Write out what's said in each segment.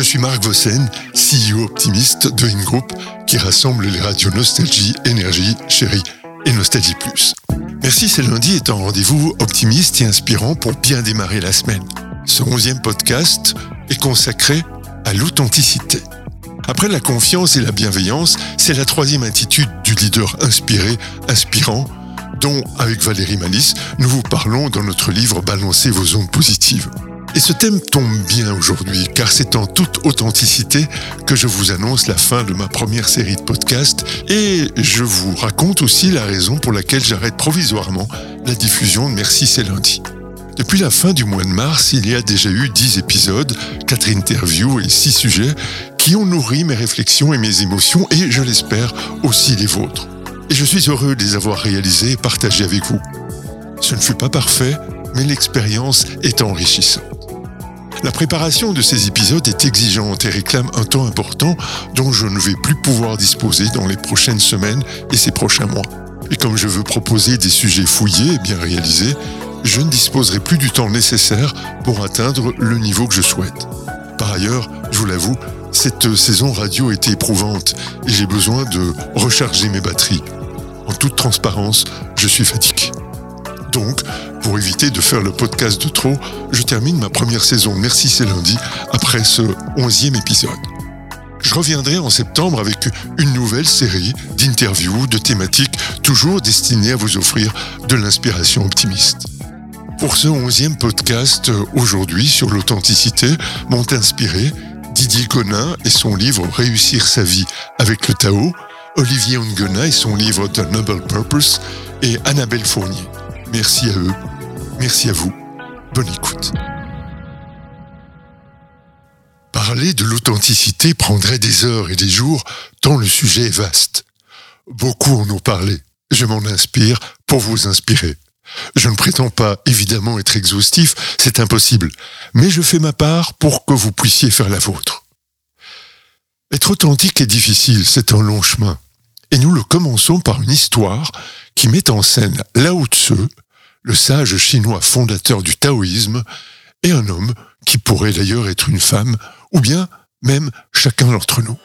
Je suis Marc Vossen, CEO optimiste de InGroup, qui rassemble les radios Nostalgie, Énergie, Chérie et Nostalgie Plus. Merci, c'est lundi est un rendez-vous optimiste et inspirant pour bien démarrer la semaine. Ce onzième podcast est consacré à l'authenticité. Après la confiance et la bienveillance, c'est la troisième attitude du leader inspiré, inspirant, dont, avec Valérie Malice, nous vous parlons dans notre livre Balancer vos ondes positives. Et ce thème tombe bien aujourd'hui, car c'est en toute authenticité que je vous annonce la fin de ma première série de podcasts et je vous raconte aussi la raison pour laquelle j'arrête provisoirement la diffusion de Merci c'est lundi. Depuis la fin du mois de mars, il y a déjà eu 10 épisodes, 4 interviews et 6 sujets qui ont nourri mes réflexions et mes émotions et, je l'espère, aussi les vôtres. Et je suis heureux de les avoir réalisés et partagés avec vous. Ce ne fut pas parfait, mais l'expérience est enrichissante. La préparation de ces épisodes est exigeante et réclame un temps important dont je ne vais plus pouvoir disposer dans les prochaines semaines et ces prochains mois. Et comme je veux proposer des sujets fouillés et bien réalisés, je ne disposerai plus du temps nécessaire pour atteindre le niveau que je souhaite. Par ailleurs, je vous l'avoue, cette saison radio était éprouvante et j'ai besoin de recharger mes batteries. En toute transparence, je suis fatigué. Donc, pour éviter de faire le podcast de trop, je termine ma première saison Merci c'est lundi après ce onzième épisode. Je reviendrai en septembre avec une nouvelle série d'interviews, de thématiques, toujours destinées à vous offrir de l'inspiration optimiste. Pour ce onzième podcast, aujourd'hui sur l'authenticité, m'ont inspiré Didier Conin et son livre Réussir sa vie avec le Tao, Olivier Ongena et son livre The Noble Purpose et Annabelle Fournier. Merci à eux. Merci à vous. Bonne écoute. Parler de l'authenticité prendrait des heures et des jours, tant le sujet est vaste. Beaucoup en ont parlé. Je m'en inspire pour vous inspirer. Je ne prétends pas évidemment être exhaustif, c'est impossible, mais je fais ma part pour que vous puissiez faire la vôtre. Être authentique est difficile, c'est un long chemin. Et nous le commençons par une histoire qui met en scène Lao Tse, le sage chinois fondateur du taoïsme, et un homme qui pourrait d'ailleurs être une femme, ou bien même chacun d'entre nous.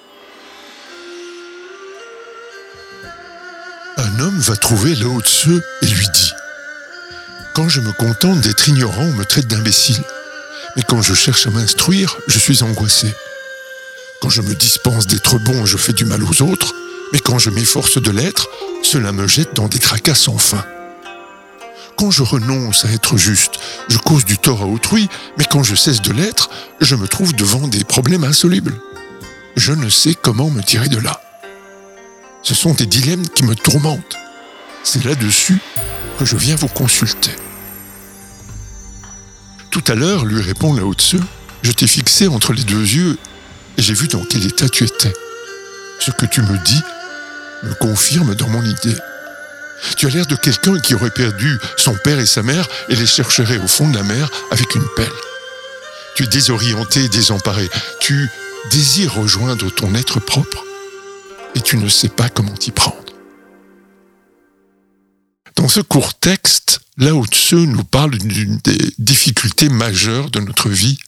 Un homme va trouver Lao Tse et lui dit Quand je me contente d'être ignorant, on me traite d'imbécile. Mais quand je cherche à m'instruire, je suis angoissé. Quand je me dispense d'être bon, je fais du mal aux autres. Mais quand je m'efforce de l'être, cela me jette dans des tracas sans fin. Quand je renonce à être juste, je cause du tort à autrui, mais quand je cesse de l'être, je me trouve devant des problèmes insolubles. Je ne sais comment me tirer de là. Ce sont des dilemmes qui me tourmentent. C'est là-dessus que je viens vous consulter. Tout à l'heure, lui répond Lao Tse, je t'ai fixé entre les deux yeux et j'ai vu dans quel état tu étais. Ce que tu me dis me confirme dans mon idée. Tu as l'air de quelqu'un qui aurait perdu son père et sa mère et les chercherait au fond de la mer avec une pelle. Tu es désorienté désemparé. Tu désires rejoindre ton être propre et tu ne sais pas comment t'y prendre. Dans ce court texte, Lao Tse nous parle d'une des difficultés majeures de notre vie,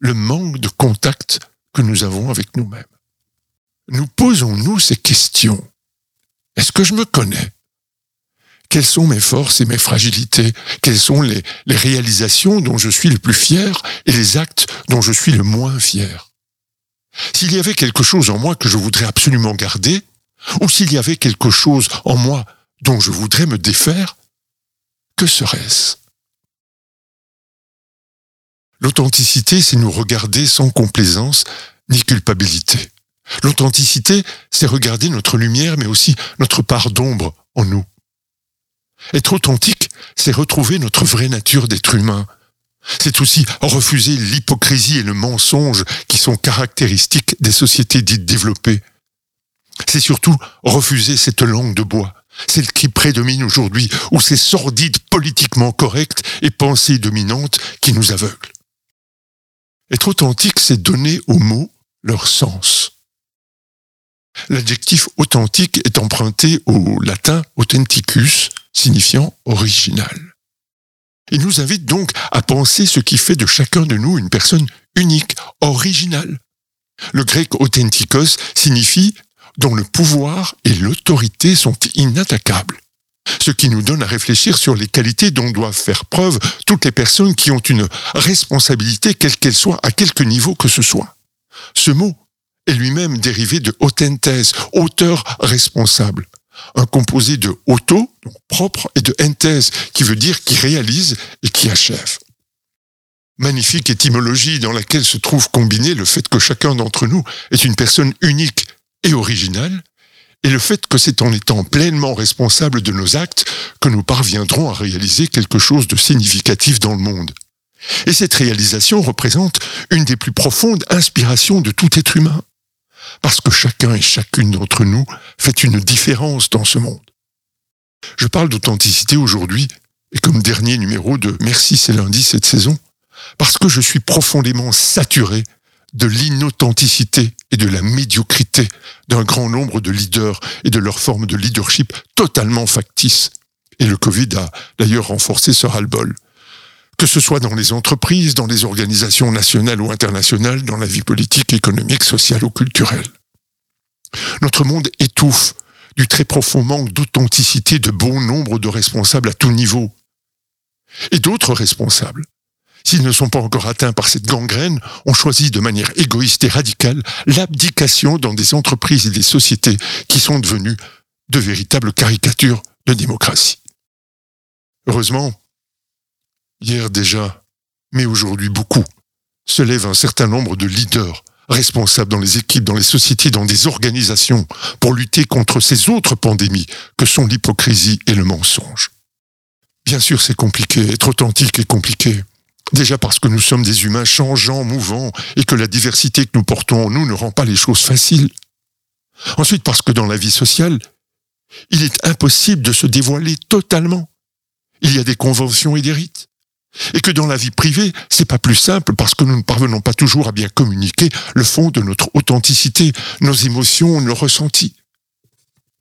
le manque de contact que nous avons avec nous-mêmes. Nous posons-nous ces questions. Est-ce que je me connais? Quelles sont mes forces et mes fragilités, quelles sont les, réalisations dont je suis le plus fier et les actes dont je suis le moins fier? S'il y avait quelque chose en moi que je voudrais absolument garder, ou s'il y avait quelque chose en moi dont je voudrais me défaire, que serait-ce? L'authenticité, c'est nous regarder sans complaisance ni culpabilité. L'authenticité, c'est regarder notre lumière, mais aussi notre part d'ombre en nous. Être authentique, c'est retrouver notre vraie nature d'être humain. C'est aussi refuser l'hypocrisie et le mensonge qui sont caractéristiques des sociétés dites développées. C'est surtout refuser cette langue de bois, celle qui prédomine aujourd'hui, ou ces sordides politiquement correctes et pensées dominantes qui nous aveuglent. Être authentique, c'est donner aux mots leur sens. L'adjectif authentique est emprunté au latin authenticus, signifiant original. Il nous invite donc à penser ce qui fait de chacun de nous une personne unique, originale. Le grec authentikos signifie dont le pouvoir et l'autorité sont inattaquables. Ce qui nous donne à réfléchir sur les qualités dont doivent faire preuve toutes les personnes qui ont une responsabilité, quelle qu'elle soit, à quelque niveau que ce soit. Ce mot est lui-même dérivé de autentes, auteur responsable. Un composé de auto, donc propre, et de entes, qui veut dire qui réalise et qui achève. Magnifique étymologie dans laquelle se trouve combiné le fait que chacun d'entre nous est une personne unique et originale, et le fait que c'est en étant pleinement responsable de nos actes que nous parviendrons à réaliser quelque chose de significatif dans le monde. Et cette réalisation représente une des plus profondes inspirations de tout être humain, parce que chacun et chacune d'entre nous fait une différence dans ce monde. Je parle d'authenticité aujourd'hui, et comme dernier numéro de Merci c'est lundi cette saison, parce que je suis profondément saturé de l'inauthenticité et de la médiocrité d'un grand nombre de leaders et de leur forme de leadership totalement factice. Et le Covid a d'ailleurs renforcé ce ras-le-bol. Que ce soit dans les entreprises, dans les organisations nationales ou internationales, dans la vie politique, économique, sociale ou culturelle. Notre monde étouffe du très profond manque d'authenticité de bon nombre de responsables à tout niveau. Et d'autres responsables s'ils ne sont pas encore atteints par cette gangrène, ont choisi de manière égoïste et radicale l'abdication dans des entreprises et des sociétés qui sont devenues de véritables caricatures de démocratie. Heureusement, hier déjà, mais aujourd'hui beaucoup, se lève un certain nombre de leaders responsables dans les équipes, dans les sociétés, dans des organisations, pour lutter contre ces autres pandémies que sont l'hypocrisie et le mensonge. Bien sûr, c'est compliqué, être authentique est compliqué. Déjà parce que nous sommes des humains changeants, mouvants, et que la diversité que nous portons en nous ne rend pas les choses faciles. Ensuite parce que dans la vie sociale, il est impossible de se dévoiler totalement. Il y a des conventions et des rites. Et que dans la vie privée, c'est pas plus simple parce que nous ne parvenons pas toujours à bien communiquer le fond de notre authenticité, nos émotions, nos ressentis.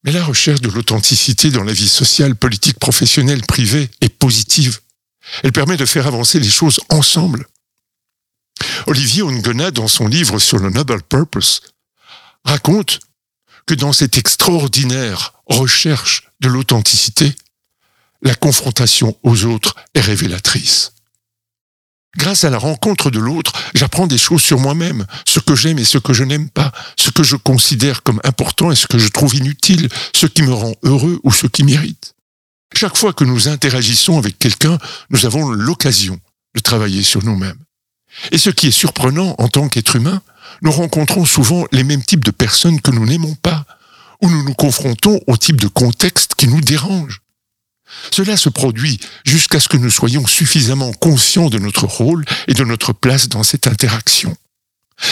Mais la recherche de l'authenticité dans la vie sociale, politique, professionnelle, privée est positive. Elle permet de faire avancer les choses ensemble. Olivier Ongona, dans son livre sur le Noble Purpose, raconte que dans cette extraordinaire recherche de l'authenticité, la confrontation aux autres est révélatrice. Grâce à la rencontre de l'autre, j'apprends des choses sur moi-même, ce que j'aime et ce que je n'aime pas, ce que je considère comme important et ce que je trouve inutile, ce qui me rend heureux ou ce qui m'irrite. Chaque fois que nous interagissons avec quelqu'un, nous avons l'occasion de travailler sur nous-mêmes. Et ce qui est surprenant en tant qu'être humain, nous rencontrons souvent les mêmes types de personnes que nous n'aimons pas, ou nous nous confrontons au type de contexte qui nous dérange. Cela se produit jusqu'à ce que nous soyons suffisamment conscients de notre rôle et de notre place dans cette interaction.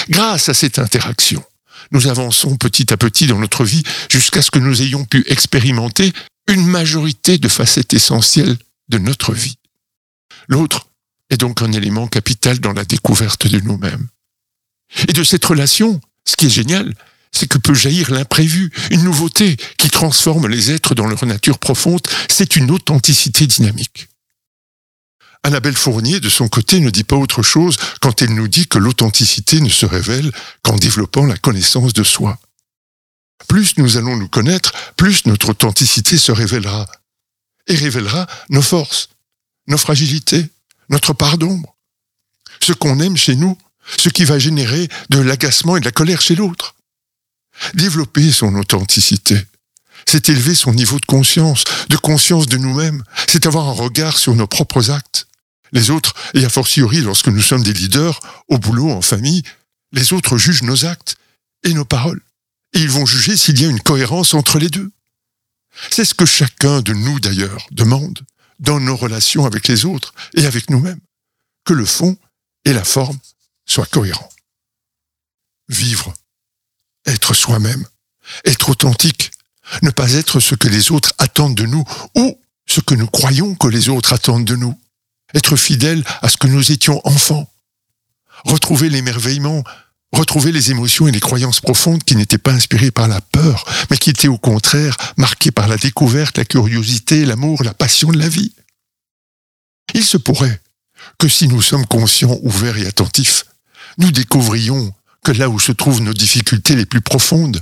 Grâce à cette interaction, nous avançons petit à petit dans notre vie jusqu'à ce que nous ayons pu expérimenter une majorité de facettes essentielles de notre vie. L'autre est donc un élément capital dans la découverte de nous-mêmes. Et de cette relation, ce qui est génial, c'est que peut jaillir l'imprévu, une nouveauté qui transforme les êtres dans leur nature profonde, c'est une authenticité dynamique. Annabelle Fournier, de son côté, ne dit pas autre chose quand elle nous dit que l'authenticité ne se révèle qu'en développant la connaissance de soi. Plus nous allons nous connaître, plus notre authenticité se révélera. Et révélera nos forces, nos fragilités, notre part d'ombre. Ce qu'on aime chez nous, ce qui va générer de l'agacement et de la colère chez l'autre. Développer son authenticité, c'est élever son niveau de conscience, de conscience de nous-mêmes, c'est avoir un regard sur nos propres actes. Les autres, et a fortiori lorsque nous sommes des leaders, au boulot, en famille, les autres jugent nos actes et nos paroles et ils vont juger s'il y a une cohérence entre les deux. C'est ce que chacun de nous d'ailleurs demande dans nos relations avec les autres et avec nous-mêmes, que le fond et la forme soient cohérents. Vivre, être soi-même, être authentique, ne pas être ce que les autres attendent de nous ou ce que nous croyons que les autres attendent de nous, être fidèle à ce que nous étions enfants, retrouver l'émerveillement retrouver les émotions et les croyances profondes qui n'étaient pas inspirées par la peur, mais qui étaient au contraire marquées par la découverte, la curiosité, l'amour, la passion de la vie. Il se pourrait que si nous sommes conscients, ouverts et attentifs, nous découvrions que là où se trouvent nos difficultés les plus profondes,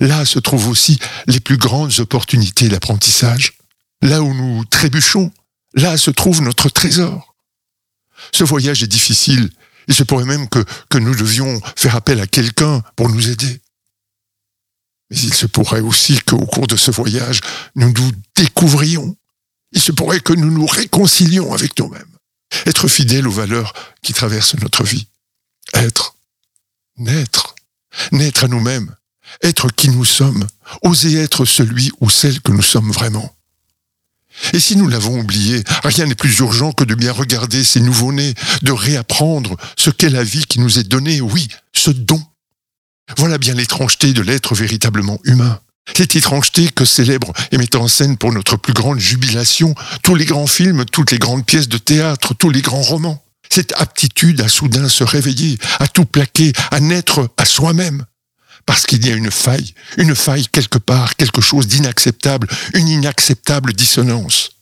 là se trouvent aussi les plus grandes opportunités d'apprentissage. Là où nous trébuchons, là se trouve notre trésor. Ce voyage est difficile. Il se pourrait même que, nous devions faire appel à quelqu'un pour nous aider. Mais il se pourrait aussi qu'au cours de ce voyage, nous nous découvrions. Il se pourrait que nous nous réconcilions avec nous-mêmes. Être fidèles aux valeurs qui traversent notre vie. Être. Naître. Naître à nous-mêmes. Être qui nous sommes. Oser être celui ou celle que nous sommes vraiment. Et si nous l'avons oublié, rien n'est plus urgent que de bien regarder ces nouveaux-nés, de réapprendre ce qu'est la vie qui nous est donnée, oui, ce don. Voilà bien l'étrangeté de l'être véritablement humain. Cette étrangeté que célèbre et met en scène pour notre plus grande jubilation tous les grands films, toutes les grandes pièces de théâtre, tous les grands romans. Cette aptitude à soudain se réveiller, à tout plaquer, à naître à soi-même. Parce qu'il y a une faille, une faille quelque part, quelque chose d'inacceptable, une inacceptable dissonance.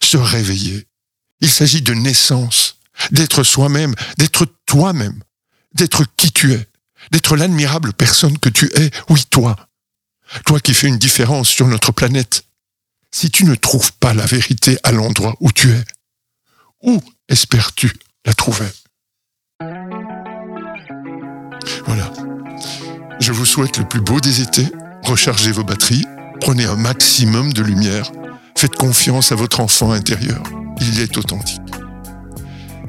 Se réveiller. Il s'agit de naissance, d'être soi-même, d'être toi-même, d'être qui tu es, d'être l'admirable personne que tu es, oui toi, toi qui fais une différence sur notre planète, si tu ne trouves pas la vérité à l'endroit où tu es, où espères-tu la trouver Voilà. Je vous souhaite le plus beau des étés. Rechargez vos batteries, prenez un maximum de lumière, faites confiance à votre enfant intérieur. Il est authentique.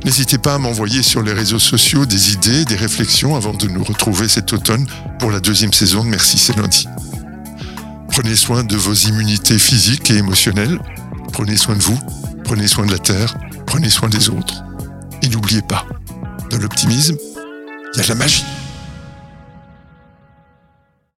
N'hésitez pas à m'envoyer sur les réseaux sociaux des idées, des réflexions avant de nous retrouver cet automne pour la deuxième saison de Merci c'est lundi. Prenez soin de vos immunités physiques et émotionnelles. Prenez soin de vous. Prenez soin de la Terre. Prenez soin des autres. Et n'oubliez pas, dans l'optimisme, il y a de la magie.